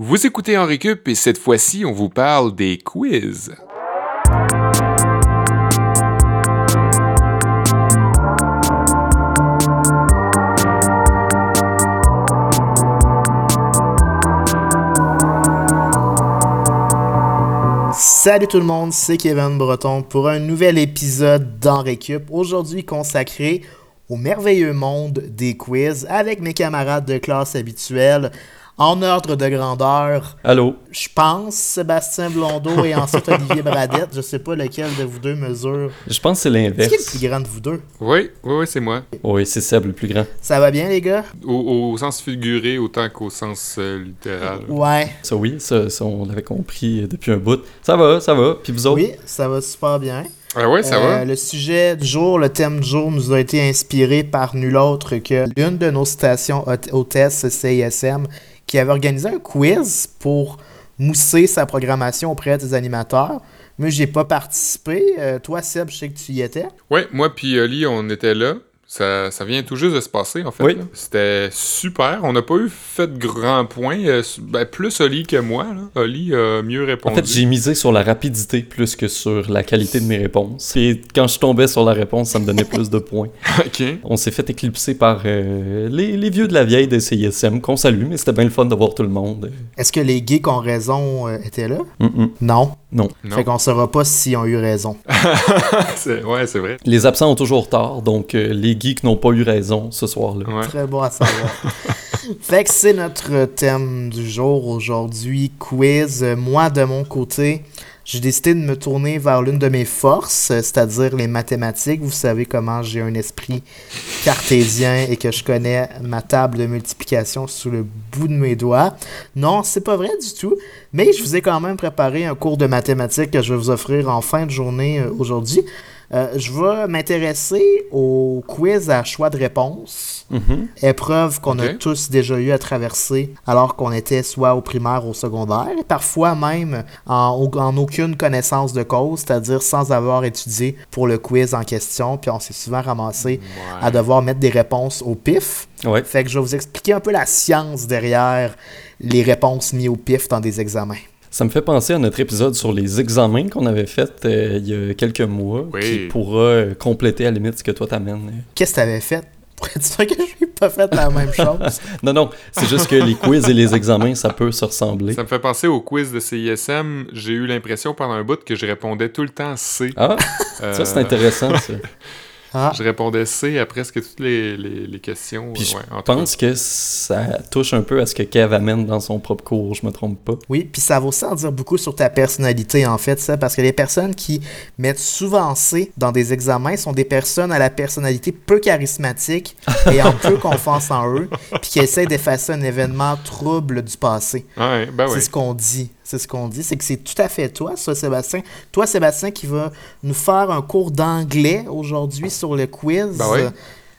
Vous écoutez en récup et cette fois-ci, on vous parle des quiz. Salut tout le monde, c'est Kevin Breton pour un nouvel épisode d'En Récup, aujourd'hui consacré au merveilleux monde des quiz avec mes camarades de classe habituels. En ordre de grandeur, Allô? je pense Sébastien Blondeau et ensuite Olivier Bradette. Je sais pas lequel de vous deux mesure. Je pense que c'est Qui est l'inverse. le plus grand de vous deux? Oui, oui, oui, c'est moi. Oui, c'est Seb le plus grand. Ça va bien les gars? Au, au sens figuré autant qu'au sens euh, littéral. Ouais. Ça, oui, ça, ça, on l'avait compris euh, depuis un bout. Ça va, ça va. Puis vous autres? Oui, ça va super bien. Ah ouais, ça Euh, va? Le sujet du jour, le thème du jour nous a été inspiré par nul autre que l'une de nos stations hôte- hôtesses CISM qui avait organisé un quiz pour mousser sa programmation auprès des animateurs. Moi, j'ai pas participé. Euh, toi, Seb, je sais que tu y étais. Ouais, moi puis Oli, on était là. Ça, ça vient tout juste de se passer, en fait. Oui. C'était super. On n'a pas eu fait de grands points. euh, ben, plus Oli que moi. Là. Oli a mieux En répondu. fait, j'ai misé sur la rapidité plus que sur la qualité de mes réponses. Et quand je tombais sur la réponse, ça me donnait plus de points. OK. On s'est fait éclipser par euh, les, les vieux de la vieille de CISM qu'on salue, mais c'était bien le fun de voir tout le monde. Est-ce que les geeks ont raison euh, étaient là? Non. Non. Non. Fait qu'on saura pas s'ils ont eu raison. C'est- ouais, c'est vrai. Les absents ont toujours tort, donc euh, les geeks n'ont pas eu raison ce soir-là. Ouais. Très bon à savoir. fait que c'est notre thème du jour aujourd'hui, quiz. Moi, de mon côté, j'ai décidé de me tourner vers l'une de mes forces, euh, c'est-à-dire les mathématiques. Vous savez comment j'ai un esprit cartésien et que je connais ma table de multiplication sous le bout de mes doigts. Non, c'est pas vrai du tout, mais je vous ai quand même préparé un cours de mathématiques que je vais vous offrir en fin de journée euh, aujourd'hui. Euh, je vais m'intéresser au quiz à choix de réponse Mhm. épreuve qu'on a tous déjà eu à traverser alors qu'on était soit au primaire ou au secondaire, et parfois même en, en aucune connaissance de cause, c'est-à-dire sans avoir étudié pour le quiz en question, puis on s'est souvent ramassé à devoir mettre des réponses au pif. Ouais. Fait que je vais vous expliquer un peu la science derrière les réponses mises au pif dans des examens. Ça me fait penser à notre épisode sur les examens qu'on avait fait euh, il y a quelques mois, Oui. qui pourra euh, compléter à la limite ce que toi t'amènes. Qu'est-ce que t'avais fait? Pourrais-tu dire que je n'ai pas fait la même chose? Non, non, c'est juste que les quiz et les examens, ça peut se ressembler. Ça me fait penser au quiz de CISM. J'ai eu l'impression pendant un bout que je répondais tout le temps C. Ah, Euh, ça c'est intéressant. Ça. Ah, Je répondais C à presque toutes les, les, les questions. Puis je ouais, pense que ça touche un peu à ce que Kev amène dans son propre cours, je me trompe pas. Oui, puis ça va aussi en dire beaucoup sur ta personnalité, en fait, ça, parce que les personnes qui mettent souvent C dans des examens sont des personnes à la personnalité peu charismatique et en peu confiance en eux, puis qui essaient d'effacer un événement trouble du passé. Ouais, ben C'est oui. ce qu'on dit. C'est ce qu'on dit. C'est que c'est tout à fait toi, ça, Sébastien. Toi, Sébastien, qui va nous faire un cours d'anglais aujourd'hui sur le quiz. Ben.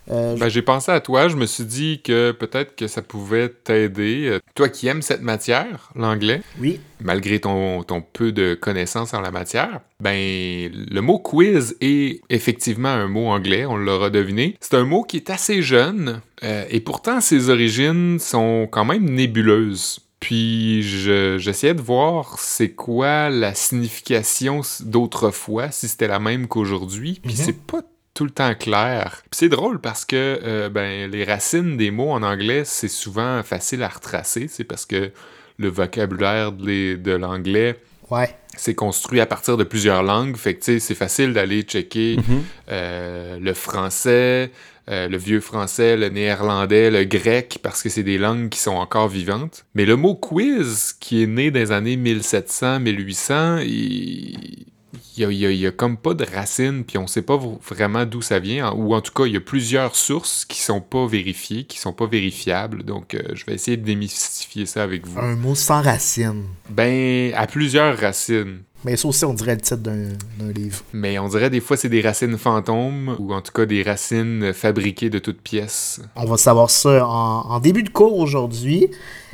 Euh, Ben, j'ai pensé à toi, je me suis dit que peut-être que ça pouvait t'aider. Euh, Toi qui aimes cette matière, l'anglais, oui. malgré ton, ton peu de connaissances en la matière, ben le mot quiz est effectivement un mot anglais, on l'aura deviné. C'est un mot qui est assez jeune euh, et pourtant ses origines sont quand même nébuleuses. Puis je- j'essayais de voir c'est quoi la signification d'autrefois, si c'était la même qu'aujourd'hui. Puis Mhm. c'est pas tout le temps clair. Puis c'est drôle parce que euh, ben, les racines des mots en anglais, c'est souvent facile à retracer. C'est parce que le vocabulaire de de l'anglais Ouais. c'est construit à partir de plusieurs langues. Fait que c'est facile d'aller checker Mhm. euh, le français, euh, le vieux français, le néerlandais, le grec, parce que c'est des langues qui sont encore vivantes. Mais le mot quiz, qui est né dans les années 1700, 1800, il... Il y, a, il y a- comme pas de racines, puis on sait pas vraiment d'où ça vient, ou en tout cas, il y a plusieurs sources qui sont pas vérifiées, qui sont pas vérifiables, donc euh, je vais essayer de démystifier ça avec vous. Un mot sans racine. Ben, à plusieurs racines. Mais ça aussi, on dirait le titre d'un livre. Mais on dirait des fois c'est des racines fantômes ou en tout cas des racines fabriquées de toutes pièces. On va savoir ça en, en début de cours aujourd'hui.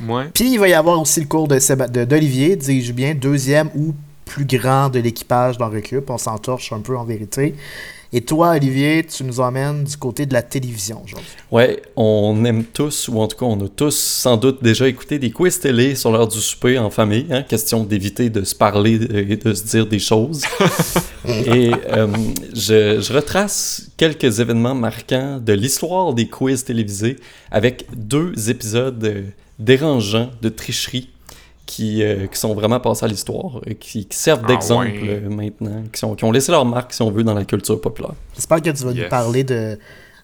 Ouais. Puis il va y avoir aussi le cours de Séba- de- d'Olivier, dis-je bien, deuxième ou plus grand de l'équipage dans Recup. On s'entorche un peu en vérité. Et toi, Olivier, tu nous emmènes du côté de la télévision aujourd'hui. Ouais, on aime tous, ou en tout cas, on a tous sans doute déjà écouté des quiz télé sur l'heure du souper en famille. Hein, question d'éviter de se parler et de se dire des choses. et euh, je, je retrace quelques événements marquants de l'histoire des quiz télévisés avec deux épisodes euh, dérangeants de tricherie qui, euh, qui sont vraiment passés à l'histoire, et qui, qui servent Ah d'exemple ouais. euh, maintenant, qui, sont, qui ont laissé leur marque, si on veut, dans la culture populaire. J'espère que tu vas nous parler de,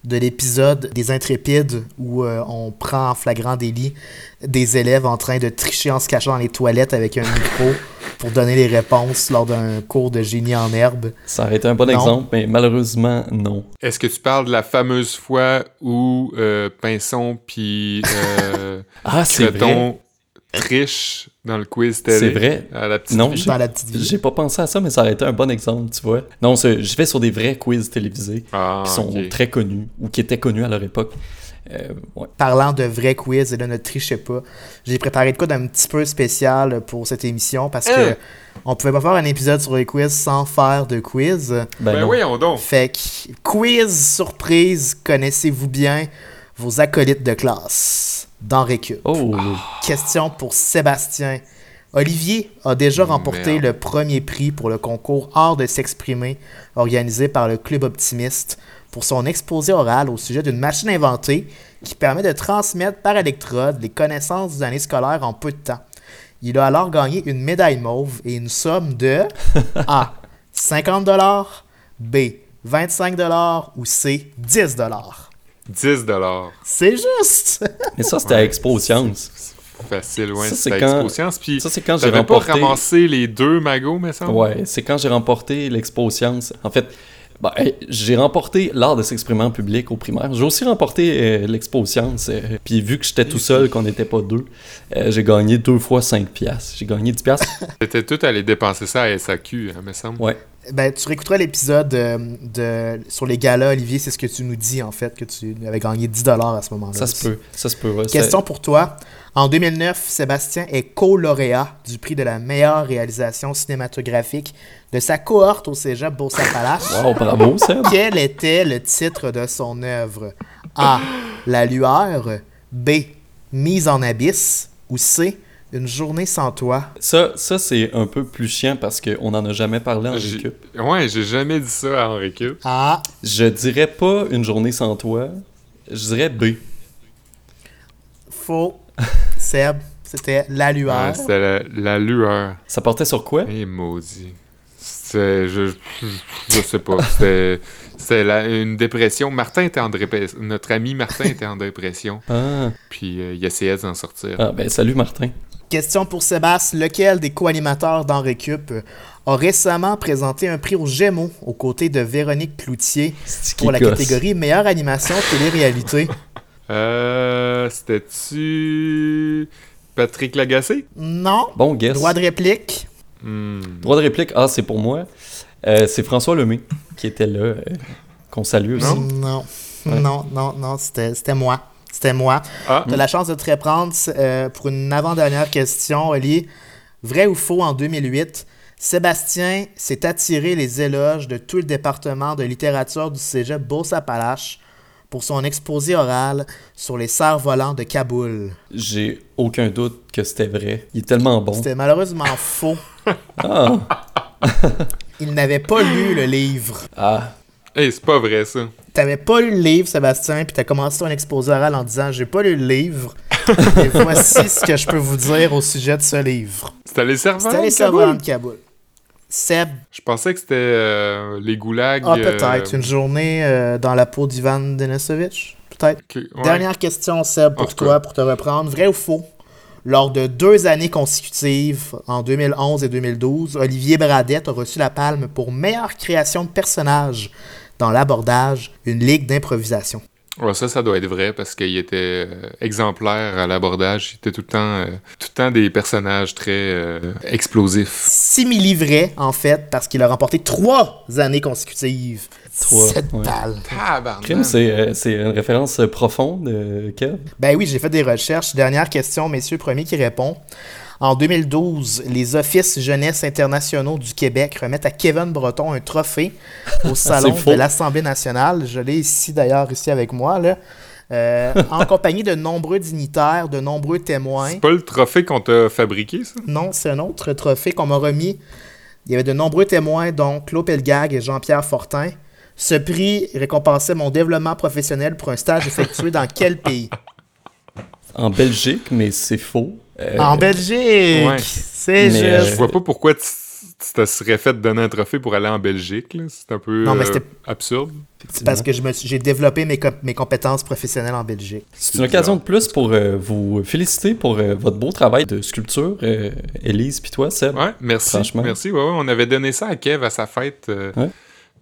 de l'épisode des Intrépides où euh, on prend en flagrant délit des élèves en train de tricher en se cachant dans les toilettes avec un micro pour donner les réponses lors d'un cours de génie en herbe. Ça aurait été un bon Non. exemple, mais malheureusement, non. Est-ce que tu parles de la fameuse fois où euh, Pinson puis euh, Ah, c'est vrai. Creton trichent dans le quiz télé? C'est vrai. À la petite Non, vie? j'ai- Dans la petite vie. J'ai pas pensé à ça, mais ça aurait été un bon exemple, tu vois. Non, je vais sur des vrais quiz télévisés Ah, qui sont très connus ou qui étaient connus à leur époque. Euh, ouais. Parlant de vrais quiz, et là ne trichez pas, j'ai préparé de quoi d'un petit peu spécial pour cette émission parce que Hein? on pouvait pas faire un épisode sur les quiz sans faire de quiz. Ben, Ben non. voyons donc. Fait que, quiz surprise, connaissez-vous bien vos acolytes de classe? Dans Récup? Oh, Question pour Sébastien. Olivier a déjà remporté Merde. le premier prix pour le concours Art de s'exprimer organisé par le Club Optimiste pour son exposé oral au sujet d'une machine inventée qui permet de transmettre par électrode les connaissances d'une année scolaire en peu de temps. Il a alors gagné une médaille mauve et une somme de A. 50 B. 25 ou C. 10 10 dollars. C'est juste! mais ça, c'était à Expo Science. Facile, ouais. Ça, c'est c'est à quand- Expo Science, Puis Ça, c'est quand j'ai t'avais pas remporté... ramassé les deux magots, mais ça? Ouais, c'est quand j'ai remporté l'Expo Science. En fait, hey, j'ai remporté l'art de s'exprimer en public au primaire. J'ai aussi remporté euh, l'Expo Science. euh, Puis vu que j'étais tout seul, qu'on n'était pas deux, euh, j'ai gagné deux fois 5 piastres. J'ai gagné 10 piastres. T'étais tout allé dépenser ça à SAQ, hein, me semble. Ouais. Ben, tu réécouteras l'épisode euh, de, sur les galas, Olivier, c'est ce que tu nous dis en fait, que tu avais gagné 10$ à ce moment-là. Ça se peut. Ça se peut, ouais. Question pour toi. En 2009, Sébastien est co-lauréat du prix de la meilleure réalisation cinématographique de sa cohorte au cégep Beauce-Appalaches. C'est- Wow, bravo, Seb. Quel était le titre de son œuvre? A. La lueur. B. Mise en abysse. Ou C. Une journée sans toi. Ça, ça c'est un peu plus chiant parce qu'on n'en a jamais parlé en récup. Ouais, j'ai jamais dit ça à Henri Cup. A. Je dirais pas une journée sans toi. Je dirais B. Faux. Seb. C'était la lueur. Ouais, C'était la, la lueur. Ça portait sur quoi? Eh, maudit. C'était. Je, je, je sais pas. C'était. La- une dépression. Martin était en dépression. Notre ami Martin était en dépression. Ah, Puis euh, il essayait de s'en sortir. ah ben salut Martin. Question pour Sébastien. Lequel des co-animateurs dans Récup a récemment présenté un prix aux Gémeaux aux côtés de Véronique Cloutier pour la gosse. catégorie meilleure animation télé-réalité? Euh. C'était-tu. Patrick Lagacé? Non. Bon guess. Droit de réplique. Hmm. Droit de réplique, ah c'est pour moi. Euh, c'est François Lemay qui était là, euh, qu'on salue aussi. Non. Ouais. Non, non, non, c'était c'était moi. C'était moi. Ah. Tu as la chance de te reprendre euh, pour une avant-dernière question, Oli. Vrai ou faux, en 2008, Sébastien s'est attiré les éloges de tout le département de littérature du cégep Beauce-Appalaches pour son exposé oral sur les cerfs-volants de Kaboul. J'ai aucun doute que c'était vrai. Il est tellement bon. C'était malheureusement faux. Ah, Il n'avait pas lu le livre. ah. Hey, c'est pas vrai ça. T'avais pas lu le livre, Sébastien, puis t'as commencé ton exposé oral en disant J'ai pas lu le livre. Et voici ce que je peux vous dire au sujet de ce livre. C'était les servants. C'était les Kaboul? de Kaboul. Seb, Je pensais que c'était euh, les goulags. ah, euh, peut-être. Une journée euh, dans la peau d'Ivan Denisovitch? Peut-être. ouais. Dernière question, Seb, pour toi, pour te reprendre. Vrai ou faux? Lors de deux années consécutives, en 2011 et 2012, Olivier Bradette a reçu la palme pour meilleure création de personnage dans l'abordage, une ligue d'improvisation. Ouais, ça, ça doit être vrai parce qu'il était euh, exemplaire à l'abordage. Il était tout le temps, euh, tout le temps des personnages très euh, explosifs. Simili-vrai, en fait, parce qu'il a remporté trois années consécutives. Trois, Cette ouais. balle. Crime, c'est euh, c'est une référence profonde, euh, Kev. Ben oui, j'ai fait des recherches. Dernière question, messieurs, premier qui répond. En 2012, les Offices Jeunesse internationaux du Québec remettent à Kevin Breton un trophée au Salon de l'Assemblée nationale. Je l'ai ici d'ailleurs, ici avec moi, là. Euh, en compagnie de nombreux dignitaires, de nombreux témoins. C'est pas le trophée qu'on t'a fabriqué, ça? Non, c'est un autre trophée qu'on m'a remis. Il y avait de nombreux témoins, dont Claude Pelgag et Jean-Pierre Fortin. Ce prix récompensait mon développement professionnel pour un stage effectué dans quel pays? En Belgique, mais c'est faux. Euh, En Belgique! ouais. C'est Mais, euh, Je juste. vois pas pourquoi tu tu te serais fait donner un trophée pour aller en Belgique. là. C'est un peu Non, mais euh, absurde. Parce que je me suis- j'ai développé mes, co- mes compétences professionnelles en Belgique. C'est une occasion de plus pour euh, vous féliciter pour euh, votre beau travail de sculpture, euh, Élise, puis toi, Seb. Ouais, merci. Franchement. Merci. Ouais, ouais, on avait donné ça à Kev à sa fête euh, Ouais.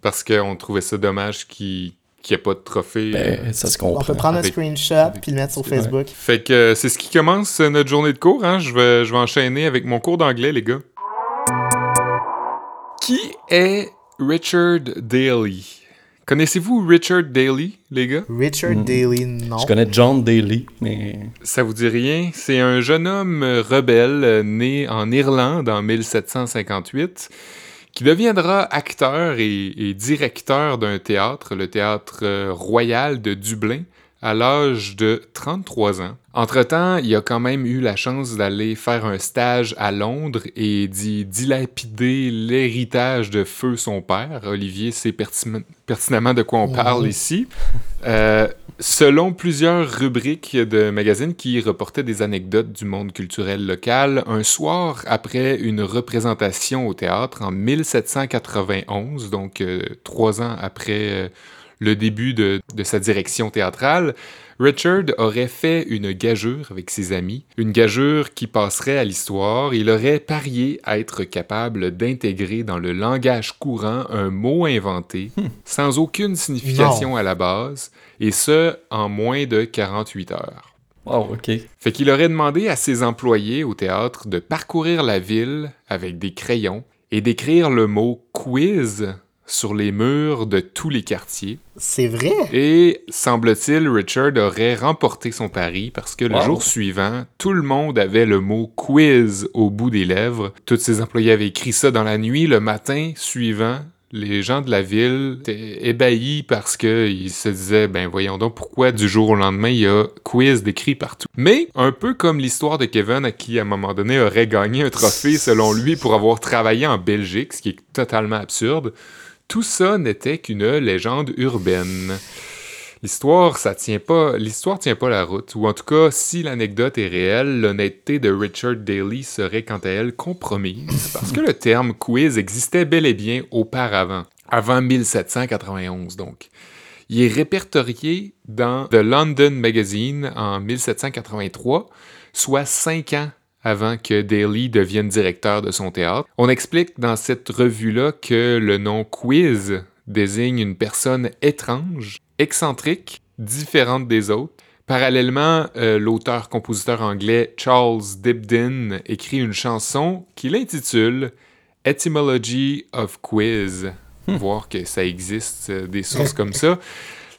parce qu'on trouvait ça dommage qu'il n'y ait pas de trophée. euh. Ben, ça se On peut prendre un Avec- screenshot puis le mettre sur Facebook. Fait que euh, c'est ce qui commence euh, notre journée de cours. Hein? Je, vais, je vais enchaîner avec mon cours d'anglais, les gars. Qui est Richard Daly? Connaissez-vous Richard Daly, les gars? Richard Mm. Daly, non. Je connais John Daly, mais Ça vous dit rien? C'est un jeune homme euh, rebelle euh, né en Irlande en 1758 qui deviendra acteur et, directeur d'un théâtre, le théâtre euh, royal de Dublin, à l'âge de 33 ans. Entre-temps, il a quand même eu la chance d'aller faire un stage à Londres et d'y dilapider l'héritage de feu son père. Olivier sait perti- pertinemment de quoi on parle Mhm. ici. Euh, selon plusieurs rubriques de magazines qui reportaient des anecdotes du monde culturel local, un soir après une représentation au théâtre en 1791, donc euh, trois ans après euh, le début de, de sa direction théâtrale, Richard aurait fait une gageure avec ses amis, une gageure qui passerait à l'histoire. Il aurait parié être capable d'intégrer dans le langage courant un mot inventé, sans aucune signification à la base, et ce, en moins de 48 heures. wow, ok. Fait qu'il aurait demandé à ses employés au théâtre de parcourir la ville avec des crayons et d'écrire le mot quiz sur les murs de tous les quartiers. C'est vrai? Et semble-t-il, Richard aurait remporté son pari parce que le Wow. jour suivant, tout le monde avait le mot quiz au bout des lèvres. Tous ses employés avaient écrit ça dans la nuit. Le matin suivant, les gens de la ville étaient ébahis parce qu'ils se disaient, ben voyons donc pourquoi du jour au lendemain il y a quiz décrit partout. Mais un peu comme l'histoire de Kevin à qui à un moment donné aurait gagné un trophée selon lui pour avoir travaillé en Belgique, ce qui est totalement absurde. Tout ça n'était qu'une légende urbaine. L'histoire, ça tient pas, l'histoire tient pas la route, ou en tout cas, si l'anecdote est réelle, l'honnêteté de Richard Daly serait quant à elle compromise, parce que le terme quiz existait bel et bien auparavant, avant 1791 donc. Il est répertorié dans The London Magazine en 1783, soit cinq ans avant que Daly devienne directeur de son théâtre. On explique dans cette revue-là que le nom quiz désigne une personne étrange, excentrique, différente des autres. Parallèlement, euh, l'auteur-compositeur anglais Charles Dibdin écrit une chanson qu'il intitule Etymology of Quiz. Voir que ça existe, euh, des sources comme ça.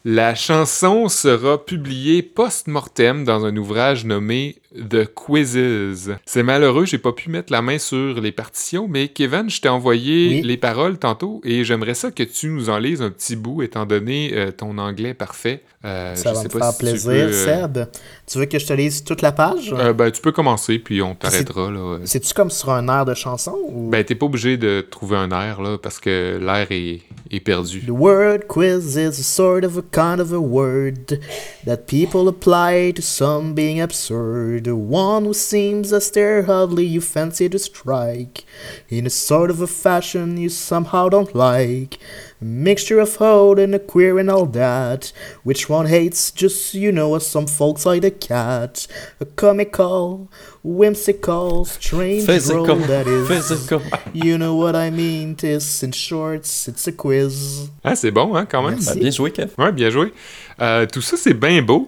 La chanson sera publiée post-mortem dans un ouvrage nommé The Quizzes. C'est malheureux, j'ai pas pu mettre la main sur les partitions, mais Kevin, je t'ai envoyé Oui. les paroles tantôt et j'aimerais ça que tu nous en lises un petit bout, étant donné euh, ton anglais parfait. Euh, Ça je va sais me pas faire si tu plaisir, veux, euh, Seb. Tu veux que je te lise toute la page? ben, tu peux commencer, puis on t'arrêtera. C'est-tu comme sur un air de chanson? Ou... Ben, t'es pas obligé de trouver un air, là, parce que l'air est, est perdu. The word quiz is a sort of a kind of a word that people apply to some being absurd. The one who seems as hardly—you fancy to strike in a sort of a fashion you somehow don't like. A mixture of old and a queer and all that. Which one hates just you know as some folks like the cat. A comical, whimsical, strange Physical, role that is. physical. You know what I mean, tis in shorts, it's a quiz. Ah, c'est bon, hein, quand même? Merci. Bien joué, Kev. Ouais, bien joué. Euh, tout ça, c'est bien beau.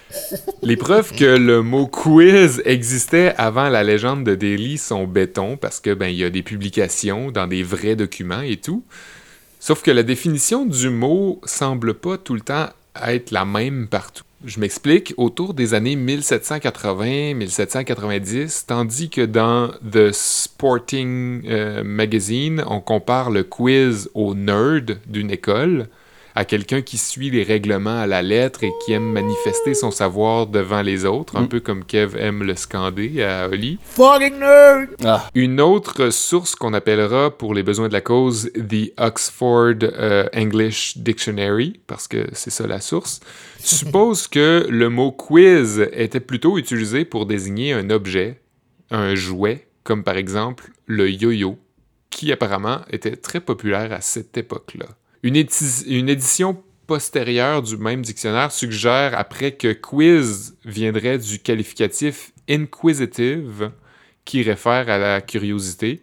Les preuves que le mot quiz existait avant la légende de Daly sont béton parce que ben il y a des publications dans des vrais documents et tout. Sauf que la définition du mot semble pas tout le temps être la même partout. Je m'explique, autour des années 1780-1790, tandis que dans The Sporting euh, Magazine, on compare le quiz au nerd d'une école, à quelqu'un qui suit les règlements à la lettre et qui aime manifester son savoir devant les autres, un Mm. peu comme Kev aime le scander à Oli. Fucking nerd! Ah, Une autre source qu'on appellera pour les besoins de la cause The Oxford euh, English Dictionary, parce que c'est ça la source, suppose que le mot quiz était plutôt utilisé pour désigner un objet, un jouet, comme par exemple le yo-yo, qui apparemment était très populaire à cette époque-là. Une, édition postérieure du même dictionnaire suggère après que quiz viendrait du qualificatif inquisitive, qui réfère à la curiosité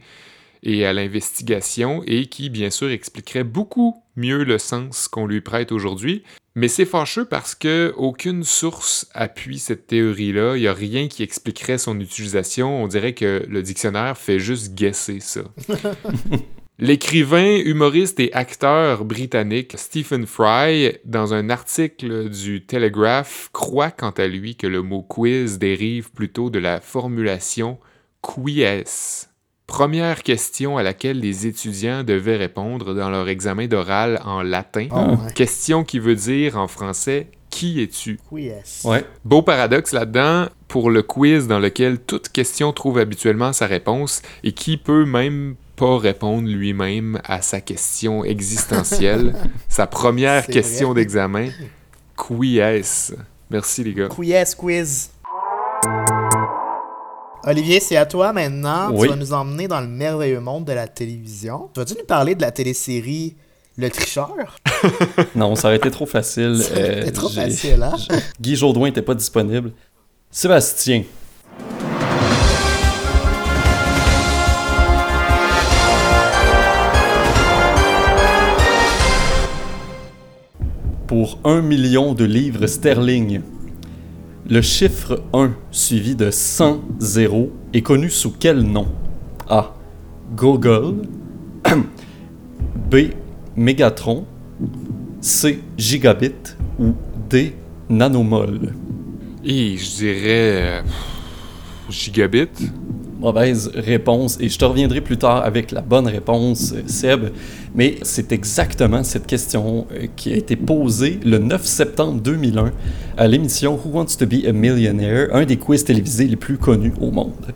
et à l'investigation et qui, bien sûr, expliquerait beaucoup mieux le sens qu'on lui prête aujourd'hui. Mais c'est fâcheux parce que aucune source appuie cette théorie-là. Il n'y a rien qui expliquerait son utilisation. On dirait que le dictionnaire fait juste guesser ça. L'écrivain, humoriste et acteur britannique Stephen Fry, dans un article du Telegraph, croit quant à lui que le mot quiz dérive plutôt de la formulation quies. Première question à laquelle les étudiants devaient répondre dans leur examen d'oral en latin. Oh, ouais. Question qui veut dire en français Qui es-tu? Ouais. Beau paradoxe là-dedans pour le quiz dans lequel toute question trouve habituellement sa réponse et qui peut même pas répondre lui-même à sa question existentielle, sa première question d'examen. Qui est-ce? Merci les gars. Quiz, quiz. Olivier, c'est à toi maintenant. Oui. Tu vas nous emmener dans le merveilleux monde de la télévision. Tu vas-tu nous parler de la télésérie Le Tricheur? Non, ça aurait été trop facile. C'était Euh, trop facile, hein? Guy Jodoin n'était pas disponible. Sébastien. Pour un million de livres sterling, le chiffre 1 suivi de 100 zéros est connu sous quel nom? A. Google B. Megatron C. Gigabit ou D. Nanomol. Et je dirais. euh, gigabit. Mauvaise réponse et je te reviendrai plus tard avec la bonne réponse, euh, Seb. Mais c'est exactement cette question euh, qui a été posée le 9 septembre 2001 à l'émission Who Wants to Be a Millionaire, un des quiz télévisés les plus connus au monde.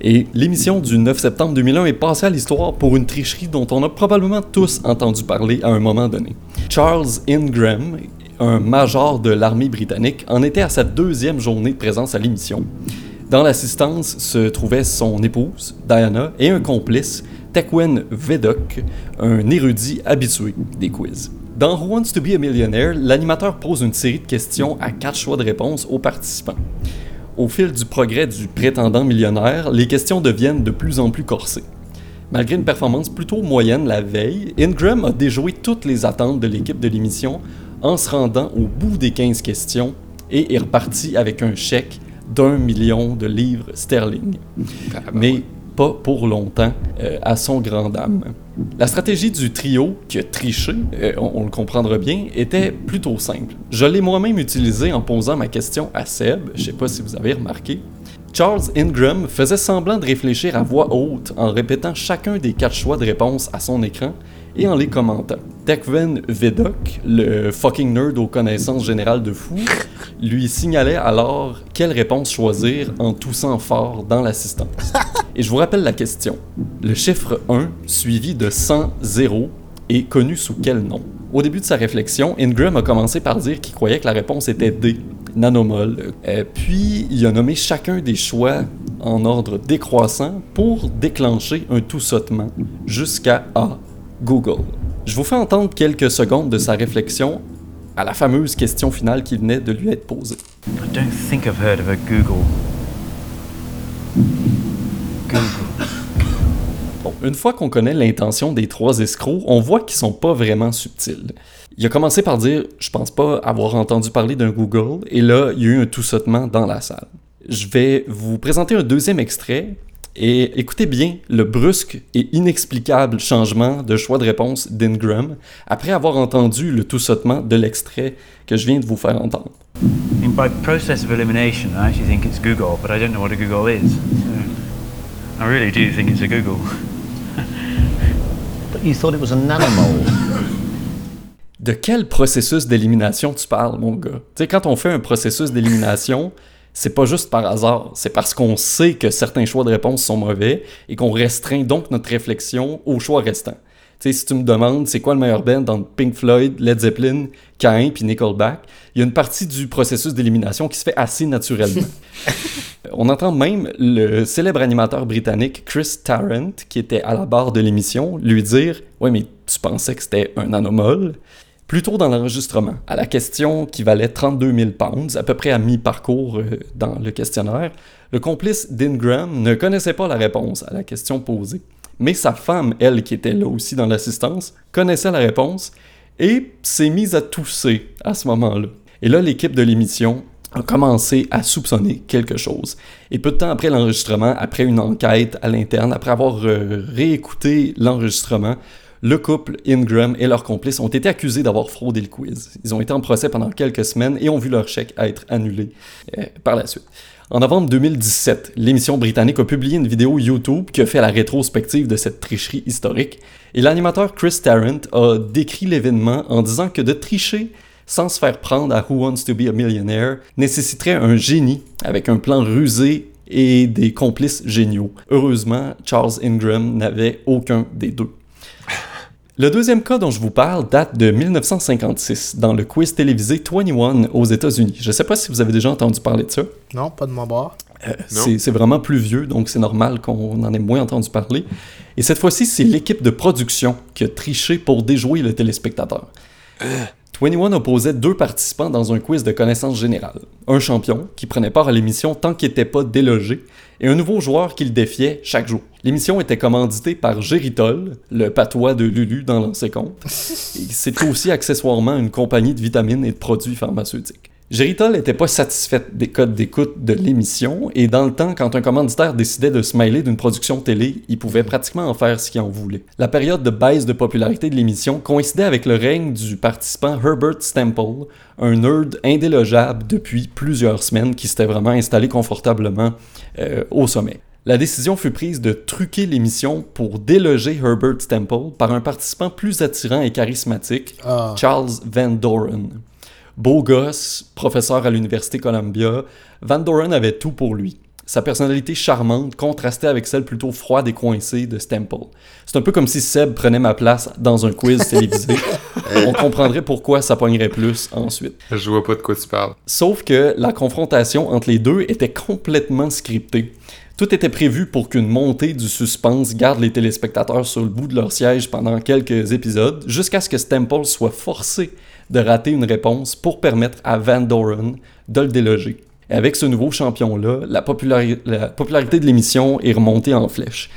Et l'émission du 9 septembre 2001 est passée à l'histoire pour une tricherie dont on a probablement tous entendu parler à un moment donné. Charles Ingram, un major de l'armée britannique, en était à sa deuxième journée de présence à l'émission. Dans l'assistance se trouvaient son épouse, Diana, et un complice, Tekwen Vedok, un érudit habitué des quiz. Dans Who Wants to be a Millionaire, l'animateur pose une série de questions à quatre choix de réponse aux participants. Au fil du progrès du prétendant millionnaire, les questions deviennent de plus en plus corsées. Malgré une performance plutôt moyenne la veille, Ingram a déjoué toutes les attentes de l'équipe de l'émission en se rendant au bout des 15 questions et est reparti avec un chèque d'un million de livres sterling. Mais pas pour longtemps, euh, à son grand dame. La stratégie du trio qui a triché, euh, on, on le comprendra bien, était plutôt simple. Je l'ai moi-même utilisé en posant ma question à Seb, je sais pas si vous avez remarqué. Charles Ingram faisait semblant de réfléchir à voix haute en répétant chacun des quatre choix de réponse à son écran et en les commentant. Tekven Vedok, le fucking nerd aux connaissances générales de fou, lui signalait alors quelle réponse choisir en toussant fort dans l'assistance. Et je vous rappelle la question. Le chiffre 1, suivi de 100 zéros, est connu sous quel nom? Au début de sa réflexion, Ingram a commencé par dire qu'il croyait que la réponse était D, nanomol. Euh, puis, il a nommé chacun des choix en ordre décroissant pour déclencher un tout sautement jusqu'à A, Google. Je vous fais entendre quelques secondes de sa réflexion à la fameuse question finale qui venait de lui être posée. I don't think I've heard of a Google. Google. Bon, une fois qu'on connaît l'intention des trois escrocs, on voit qu'ils sont pas vraiment subtils. Il a commencé par dire Je pense pas avoir entendu parler d'un Google, et là, il y a eu un tout sautement dans la salle. Je vais vous présenter un deuxième extrait, Et écoutez bien le brusque et inexplicable changement de choix de réponse d'Ingram après avoir entendu le tout sautement de l'extrait que je viens de vous faire entendre. And by process of elimination, I actually think it's Google, but I don't know what a Google is. So I really do think it's a Google. But you thought it was an animal. De quel processus d'élimination tu parles, mon gars? Tu sais, quand on fait un processus d'élimination, c'est pas juste par hasard, c'est parce qu'on sait que certains choix de réponse sont mauvais et qu'on restreint donc notre réflexion aux choix restants. Tu sais, si tu me demandes c'est quoi le meilleur band entre Pink Floyd, Led Zeppelin, Cain puis Nickelback, il y a une partie du processus d'élimination qui se fait assez naturellement. On entend même le célèbre animateur britannique Chris Tarrant, qui était à la barre de l'émission, lui dire Ouais, mais tu pensais que c'était un anomole plus tôt dans l'enregistrement, à la question qui valait 32 000 pounds, à peu près à mi-parcours euh, dans le questionnaire, le complice d'Ingram ne connaissait pas la réponse à la question posée. Mais sa femme, elle qui était là aussi dans l'assistance, connaissait la réponse et s'est mise à tousser à ce moment-là. Et là, l'équipe de l'émission a commencé à soupçonner quelque chose. Et peu de temps après l'enregistrement, après une enquête à l'interne, après avoir euh, réécouté l'enregistrement, le couple Ingram et leurs complices ont été accusés d'avoir fraudé le quiz. Ils ont été en procès pendant quelques semaines et ont vu leur chèque être annulé euh, par la suite. En novembre 2017, l'émission britannique a publié une vidéo YouTube qui a fait la rétrospective de cette tricherie historique. Et l'animateur Chris Tarrant a décrit l'événement en disant que de tricher sans se faire prendre à Who Wants to Be a Millionaire nécessiterait un génie avec un plan rusé et des complices géniaux. Heureusement, Charles Ingram n'avait aucun des deux. Le deuxième cas dont je vous parle date de 1956, dans le quiz télévisé 21 aux États-Unis. Je ne sais pas si vous avez déjà entendu parler de ça. Non, pas de mon bord. Euh, c'est c'est vraiment plus vieux, donc c'est normal qu'on en ait moins entendu parler. Et cette fois-ci, c'est l'équipe de production qui a triché pour déjouer le téléspectateur. 21 opposait deux participants dans un quiz de connaissances générales. Un champion, qui prenait part à l'émission tant qu'il n'était pas délogé, et un nouveau joueur qui le défiait chaque jour. L'émission était commanditée par Géritol, le patois de Lulu dans l'ancien compte. C'était aussi accessoirement une compagnie de vitamines et de produits pharmaceutiques. Géritol n'était pas satisfait des codes d'écoute de l'émission, et dans le temps, quand un commanditaire décidait de se mêler d'une production télé, il pouvait pratiquement en faire ce qu'il en voulait. La période de baisse de popularité de l'émission coïncidait avec le règne du participant Herbert Stemple, un nerd indélogeable depuis plusieurs semaines qui s'était vraiment installé confortablement euh, au sommet. La décision fut prise de truquer l'émission pour déloger Herbert Stemple par un participant plus attirant et charismatique, Ah. Charles Van Doren. Beau gosse, professeur à l'université Columbia, Van Doren avait tout pour lui. Sa personnalité charmante contrastait avec celle plutôt froide et coincée de Stemple. C'est un peu comme si Seb prenait ma place dans un quiz télévisé. On comprendrait pourquoi ça pognerait plus ensuite. Je vois pas de quoi tu parles. Sauf que la confrontation entre les deux était complètement scriptée. Tout était prévu pour qu'une montée du suspense garde les téléspectateurs sur le bout de leur siège pendant quelques épisodes, jusqu'à ce que Stemple soit forcé de rater une réponse pour permettre à Van Doren de le déloger. Avec ce nouveau champion-là, la, populari- la popularité de l'émission est remontée en flèche.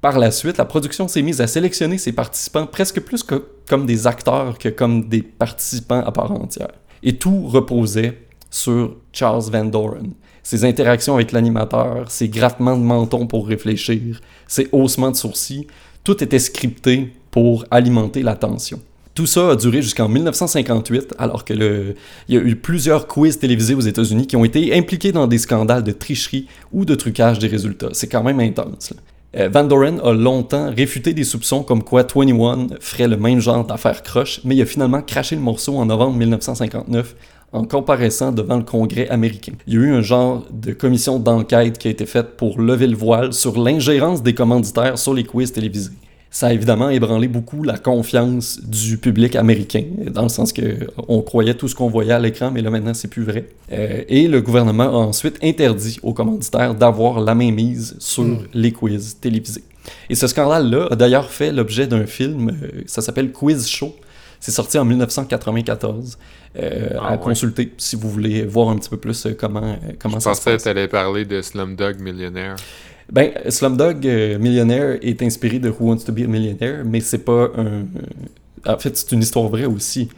Par la suite, la production s'est mise à sélectionner ses participants presque plus comme des acteurs que comme des participants à part entière. Et tout reposait sur Charles Van Doren. Ses interactions avec l'animateur, ses grattements de menton pour réfléchir, ses haussements de sourcils, tout était scripté pour alimenter la tension. Tout ça a duré jusqu'en 1958, alors que le... il y a eu plusieurs quiz télévisés aux États-Unis qui ont été impliqués dans des scandales de tricherie ou de trucage des résultats. C'est quand même intense. Euh, Van Doren a longtemps réfuté des soupçons comme quoi 21 ferait le même genre d'affaires croche, mais il a finalement craché le morceau en novembre 1959 en comparaissant devant le Congrès américain. Il y a eu un genre de commission d'enquête qui a été faite pour lever le voile sur l'ingérence des commanditaires sur les quiz télévisés. Ça a évidemment ébranlé beaucoup la confiance du public américain, dans le sens que on croyait tout ce qu'on voyait à l'écran, mais là maintenant c'est plus vrai. Euh, et le gouvernement a ensuite interdit aux commanditaires d'avoir la main mise sur les quiz télévisés. Et ce scandale-là a d'ailleurs fait l'objet d'un film, euh, ça s'appelle Quiz Show. C'est sorti en 1994. euh, Ah à ouais. consulter si vous voulez voir un petit peu plus euh, comment, euh, comment Je ça se pensais que passe. t'allais parler de Slumdog Millionnaire. Ben, Slumdog euh, Millionnaire est inspiré de Who Wants to Be a Millionaire, mais c'est pas un. En fait, c'est une histoire vraie aussi.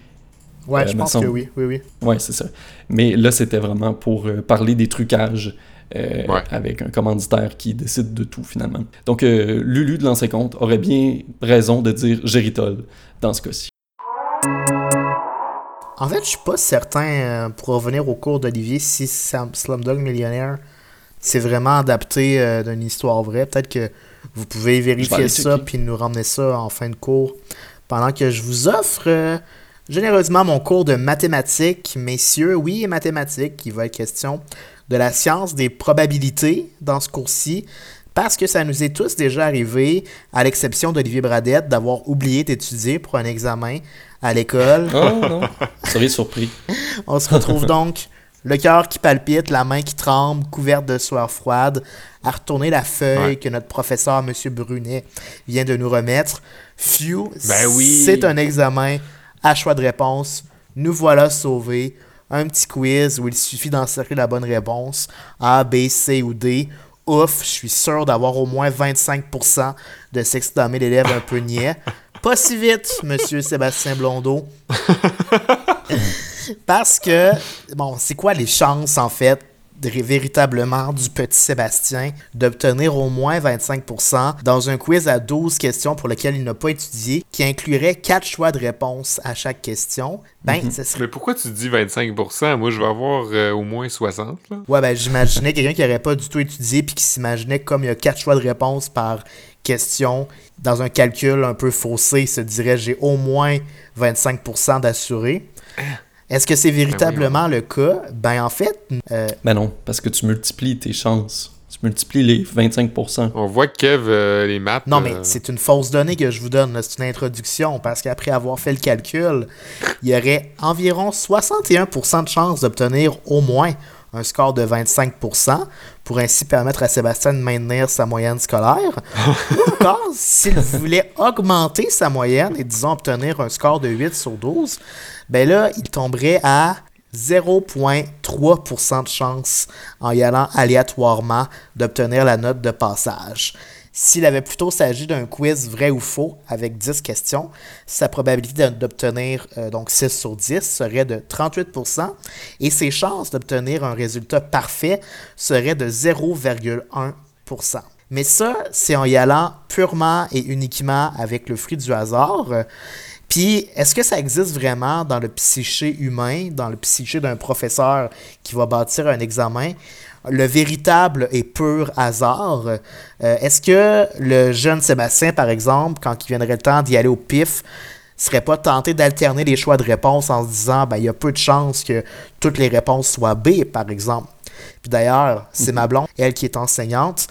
Ouais, Euh, je pense que oui, oui, oui. Ouais, c'est ça. Mais là, c'était vraiment pour euh, parler des trucages euh, Ouais. avec un commanditaire qui décide de tout finalement. Donc euh, Lulu de l'ancien compte aurait bien raison de dire Géritol dans ce cas-ci. En fait, je suis pas certain, euh, pour revenir au cours d'Olivier, si Slumdog Millionnaire c'est vraiment adapté euh, d'une histoire vraie. Peut-être que vous pouvez vérifier ça puis nous ramener ça en fin de cours pendant que je vous offre euh, généreusement mon cours de mathématiques. Messieurs, oui, mathématiques, il va être question de la science des probabilités dans ce cours-ci. Parce que ça nous est tous déjà arrivé, à l'exception d'Olivier Bradette, d'avoir oublié d'étudier pour un examen à l'école. Oh non, vous seriez surpris. On se retrouve donc, le cœur qui palpite, la main qui tremble, couverte de sueur froide, à retourner la feuille Ouais. que notre professeur, M. Brunet, vient de nous remettre. Phew, Ben oui. c'est un examen à choix de réponse. Nous voilà sauvés. Un petit quiz où il suffit d'encercler la bonne réponse. A, B, C ou D. Ouf, je suis sûr d'avoir au moins 25% de s'exclamer l'élève un peu niais. Pas si vite, monsieur Sébastien Blondeau. Parce que, bon, c'est quoi les chances, en fait, véritablement du petit Sébastien d'obtenir au moins 25% dans un quiz à 12 questions pour lequel il n'a pas étudié, qui inclurait 4 choix de réponse à chaque question? Ben, serait Mais pourquoi tu dis 25%? Moi, je vais avoir euh, au moins 60, là. Ouais, ben j'imaginais quelqu'un qui n'aurait pas du tout étudié puis qui s'imaginait que comme il y a quatre choix de réponse par question, dans un calcul un peu faussé, il se dirait j'ai au moins 25% d'assuré. Est-ce que c'est véritablement le cas? Ben en fait, euh, Ben non, parce que tu multiplies tes chances. Tu multiplies les 25%. On voit que Kev, euh, les maths... non mais euh, c'est une fausse donnée que je vous donne, c'est une introduction parce qu'après avoir fait le calcul, il y aurait environ 61% de chances d'obtenir au moins un score de 25% pour ainsi permettre à Sébastien de maintenir sa moyenne scolaire. Ou encore, s'il voulait augmenter sa moyenne et disons obtenir un score de 8 sur 12, ben là, il tomberait à 0,3% de chance en y allant aléatoirement d'obtenir la note de passage. S'il avait plutôt s'agi d'un quiz vrai ou faux avec 10 questions, sa probabilité d'obtenir euh, donc 6 sur 10 serait de 38% et ses chances d'obtenir un résultat parfait seraient de 0,1%. Mais ça, c'est en y allant purement et uniquement avec le fruit du hasard. Puis, est-ce que ça existe vraiment dans le psyché humain, dans le psyché d'un professeur qui va bâtir un examen? Le véritable et pur hasard. Euh, est-ce que le jeune Sébastien, par exemple, quand il viendrait le temps d'y aller au pif, serait pas tenté d'alterner les choix de réponse en se disant, ben, il y a peu de chances que toutes les réponses soient B, par exemple? Puis d'ailleurs, c'est ma blonde, elle qui est enseignante,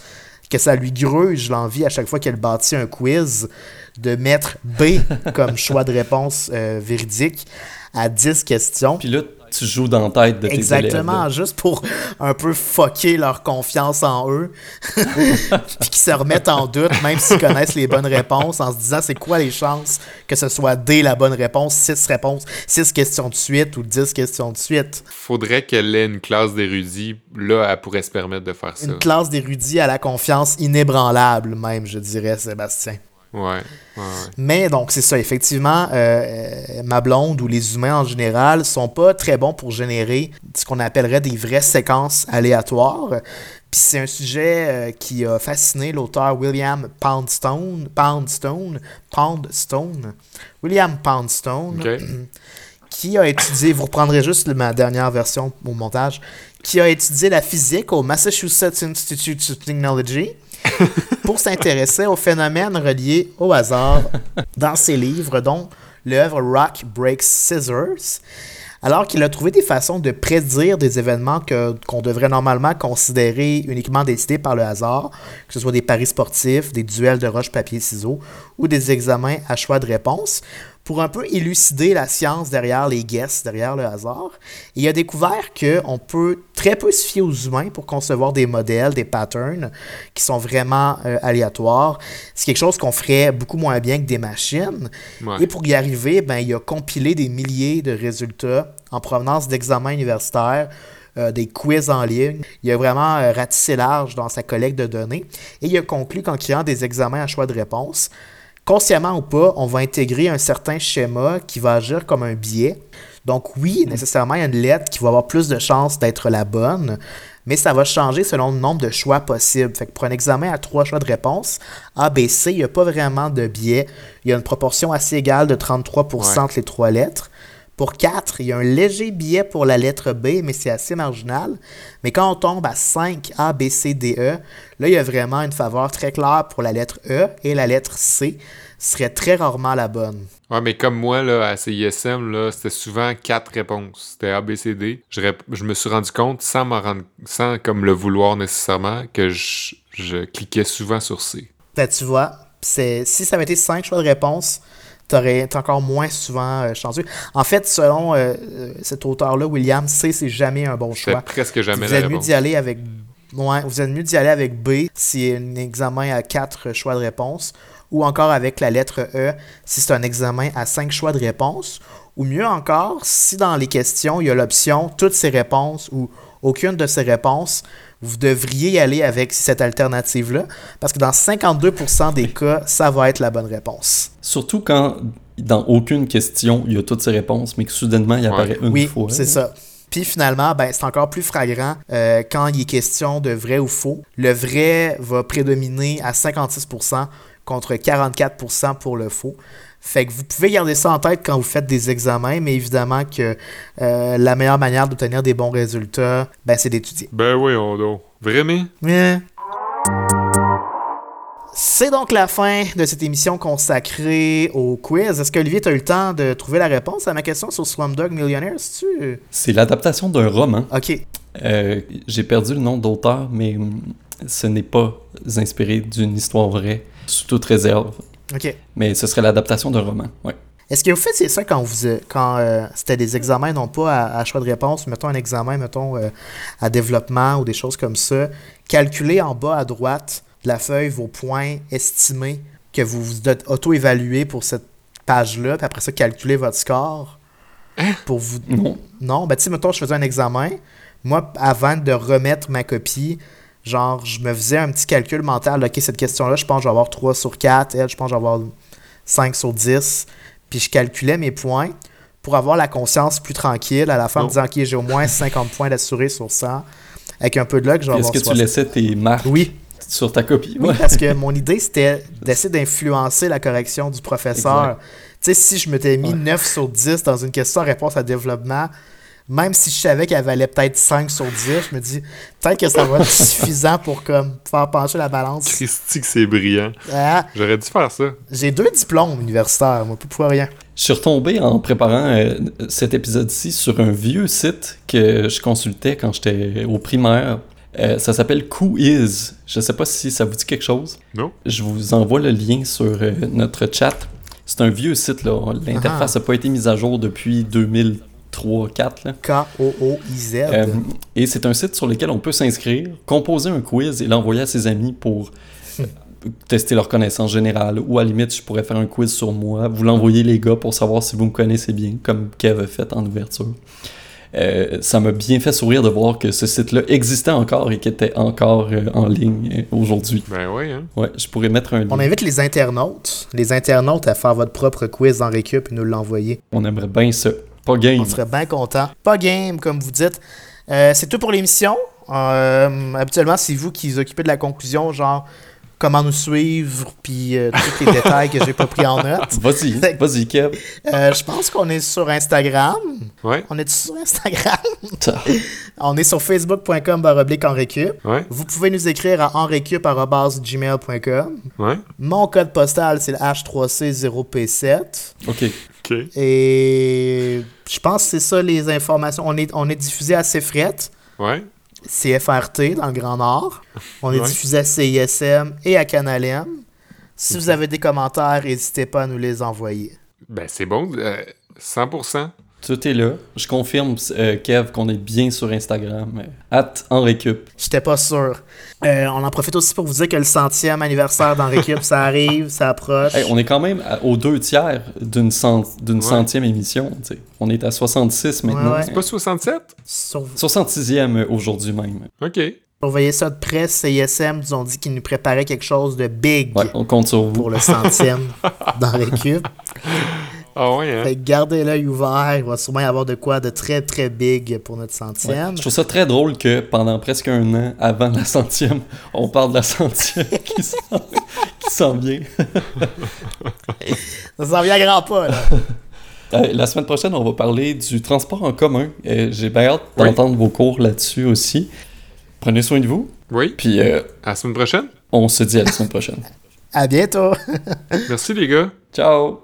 que ça lui gruge l'envie à chaque fois qu'elle bâtit un quiz de mettre B comme choix de réponse euh, véridique à 10 questions. Puis là, tu joues dans la tête de tes Exactement, élèves. juste pour un peu fucker leur confiance en eux. Puis qu'ils se remettent en doute, même s'ils connaissent les bonnes réponses, en se disant c'est quoi les chances que ce soit D la bonne réponse, 6 réponses, 6 questions de suite ou 10 questions de suite? Faudrait qu'elle ait une classe d'érudits. Là, elle pourrait se permettre de faire ça. Une classe d'érudits à la confiance inébranlable, même, je dirais, Sébastien. Ouais. Mais donc, c'est ça, effectivement, euh, euh, ma blonde ou les humains en général sont pas très bons pour générer ce qu'on appellerait des vraies séquences aléatoires. Puis c'est un sujet euh, qui a fasciné l'auteur William Poundstone, Poundstone, Poundstone, William Poundstone, qui a étudié, vous reprendrez juste ma dernière version au montage, qui a étudié la physique au Massachusetts Institute of Technology pour s'intéresser aux phénomènes reliés au hasard dans ses livres, dont l'œuvre Rock Breaks Scissors, alors qu'il a trouvé des façons de prédire des événements que- qu'on devrait normalement considérer uniquement décidés par le hasard, que ce soit des paris sportifs, des duels de roche-papier-ciseaux ou des examens à choix de réponse, pour un peu élucider la science derrière les guesses, derrière le hasard. Et il a découvert qu'on peut très peu se fier aux humains pour concevoir des modèles, des patterns qui sont vraiment euh, aléatoires. C'est quelque chose qu'on ferait beaucoup moins bien que des machines. Ouais. Et pour y arriver, ben, il a compilé des milliers de résultats en provenance d'examens universitaires, euh, des quiz en ligne. Il a vraiment euh, ratissé large dans sa collecte de données. Et il a conclu qu'en créant des examens à choix de réponse, consciemment ou pas, on va intégrer un certain schéma qui va agir comme un biais. Donc oui, nécessairement, il y a une lettre qui va avoir plus de chances d'être la bonne, mais ça va changer selon le nombre de choix possibles. Fait que pour un examen à trois choix de réponse, A, B, C, il n'y a pas vraiment de biais. Il y a une proportion assez égale de 33% entre les trois lettres. Pour 4, il y a un léger biais pour la lettre B, mais c'est assez marginal. Mais quand on tombe à 5, A, B, C, D, E, là, il y a vraiment une faveur très claire pour la lettre E et la lettre C serait très rarement la bonne. Ouais, mais comme moi, là, à CISM, là, c'était souvent quatre réponses. C'était A, B, C, D. Je, rép- je me suis rendu compte, sans m'en rendre, sans comme le vouloir nécessairement, que je, je cliquais souvent sur C. Ben, tu vois, c'est, si ça avait été 5 choix de réponse, t'aurais encore moins souvent euh, chanceux. En fait, selon euh, euh, cet auteur-là, William, C, c'est jamais un bon choix. presque jamais vous êtes mieux d'y aller avec ouais, vous êtes mieux d'y aller avec B si c'est un examen à 4 choix de réponse ou encore avec la lettre E si c'est un examen à 5 choix de réponse ou mieux encore si dans les questions il y a l'option toutes ces réponses ou aucune de ces réponses vous devriez y aller avec cette alternative là parce que dans 52% des cas ça va être la bonne réponse. Surtout quand dans aucune question il y a toutes ces réponses, mais que soudainement il apparaît une oui, fois. c'est ça. Puis finalement, ben, c'est encore plus flagrant euh, quand il est question de vrai ou faux. Le vrai va prédominer à 56% contre 44% pour le faux. Fait que vous pouvez garder ça en tête quand vous faites des examens, mais évidemment que euh, la meilleure manière d'obtenir des bons résultats, ben, c'est d'étudier. Ben oui, on donc. Vraiment? Yeah. C'est donc la fin de cette émission consacrée au quiz. Est-ce que Olivier, tu as eu le temps de trouver la réponse à ma question sur Slumdog Millionaire? tu C'est l'adaptation d'un roman. Ok. Euh, J'ai perdu le nom d'auteur, mais hum, ce n'est pas inspiré d'une histoire vraie, sous toute réserve. Ok. Mais ce serait l'adaptation d'un roman. Ouais. Est-ce que vous faites c'est ça quand vous euh, quand euh, c'était des examens non pas à, à choix de réponse, mettons un examen mettons euh, à développement ou des choses comme ça, calculez en bas à droite de la feuille vos points estimés que vous vous auto-évaluez pour cette page-là, puis après ça calculez votre score pour vous Non. non, ben tu sais, mettons, je faisais un examen. Moi, avant de remettre ma copie, genre, je me faisais un petit calcul mental. OK, cette question-là, je pense que je vais avoir 3 sur 4. Elle, je pense que je vais avoir 5 sur 10. Puis je calculais mes points pour avoir la conscience plus tranquille à la fin en disant, OK, j'ai au moins 50 points d'assuré sur 100. Avec un peu de luck, je vais Est-ce que tu 60. laissais tes marques Oui, sur ta copie? oui, parce que mon idée, c'était d'essayer d'influencer la correction du professeur. Tu sais, si je m'étais mis Ouais. 9 sur 10 dans une question réponse à développement, même si je savais qu'elle valait peut-être 5 sur 10, je me dis, peut-être que ça va être suffisant pour comme faire pencher la balance. Christy que c'est brillant. Ah, J'aurais dû faire ça. J'ai deux diplômes universitaires, moi, plus pour rien. Je suis retombé en préparant euh, cet épisode-ci sur un vieux site que je consultais quand j'étais au primaire. Euh, ça s'appelle Quiz. Je sais pas si ça vous dit quelque chose. Non? Je vous envoie le lien sur euh, notre chat. C'est un vieux site, là. L'interface n'a pas été mise à jour depuis 2003-2004. là. K-O-O-I-Z. Euh, et c'est un site sur lequel on peut s'inscrire, composer un quiz et l'envoyer à ses amis pour tester leur connaissance générale. Ou à la limite, je pourrais faire un quiz sur moi. Vous l'envoyez, les gars, pour savoir si vous me connaissez bien, comme Kev a fait en ouverture. Euh, ça m'a bien fait sourire de voir que ce site-là existait encore et qu'il était encore euh, en ligne euh, aujourd'hui. Ben oui, hein? Ouais, je pourrais mettre un lien. On invite les internautes, les internautes à faire votre propre quiz en récup et nous l'envoyer. On aimerait bien ça. Pas game. On serait bien content. Pas game, comme vous dites. Euh, c'est tout pour l'émission. Euh, habituellement, c'est vous qui vous occupez de la conclusion, genre comment nous suivre, puis euh, tous les détails que j'ai pas pris en note. Vas-y, vas-y, Kev. Euh, je pense qu'on est sur Instagram. Ouais, On est sur Instagram? Ta- On est sur facebook.com baroblique en récup. ouais, Vous pouvez nous écrire à enrecup.gmail.com. ouais. Mon code postal, c'est le H3C0P7. Ok. Et je pense que c'est ça les informations. On est, on est diffusé à CFRET, Ouais. CFRT dans le Grand Nord. On est Ouais. diffusé à CISM et à Canal M. Si vous avez des commentaires, n'hésitez pas à nous les envoyer. Ben c'est bon, euh, 100%. Tout est là. Je confirme, euh, Kev, qu'on est bien sur Instagram. Euh, At en récup. J'étais pas sûr. Euh, on en profite aussi pour vous dire que le centième anniversaire dans Récup, ça arrive, ça approche. Hey, on est quand même à- aux deux tiers d'une cent- d'une Ouais. centième émission. On est à 66 maintenant. Ouais, ouais. C'est pas 67? Sur- 66e aujourd'hui même. OK. Surveillez ça de près. CISM nous ont dit qu'ils nous préparaient quelque chose de big Ouais, on compte sur vous. pour le centième dans Récup. Ah ouais, hein? Fait que gardez l'œil ouvert. Il va sûrement y avoir de quoi de très très big pour notre Ouais. centième. Je trouve ça très drôle que pendant presque un an avant la centième, on parle de la centième qui s'en vient. Ça s'en vient à grands pas, là. Euh, la semaine prochaine, on va parler du transport en commun. Euh, J'ai bien hâte Oui. d'entendre vos cours là-dessus aussi. Prenez soin de vous, Oui. puis euh, À la semaine prochaine. on se dit à la semaine prochaine. À bientôt! Merci, les gars. Ciao!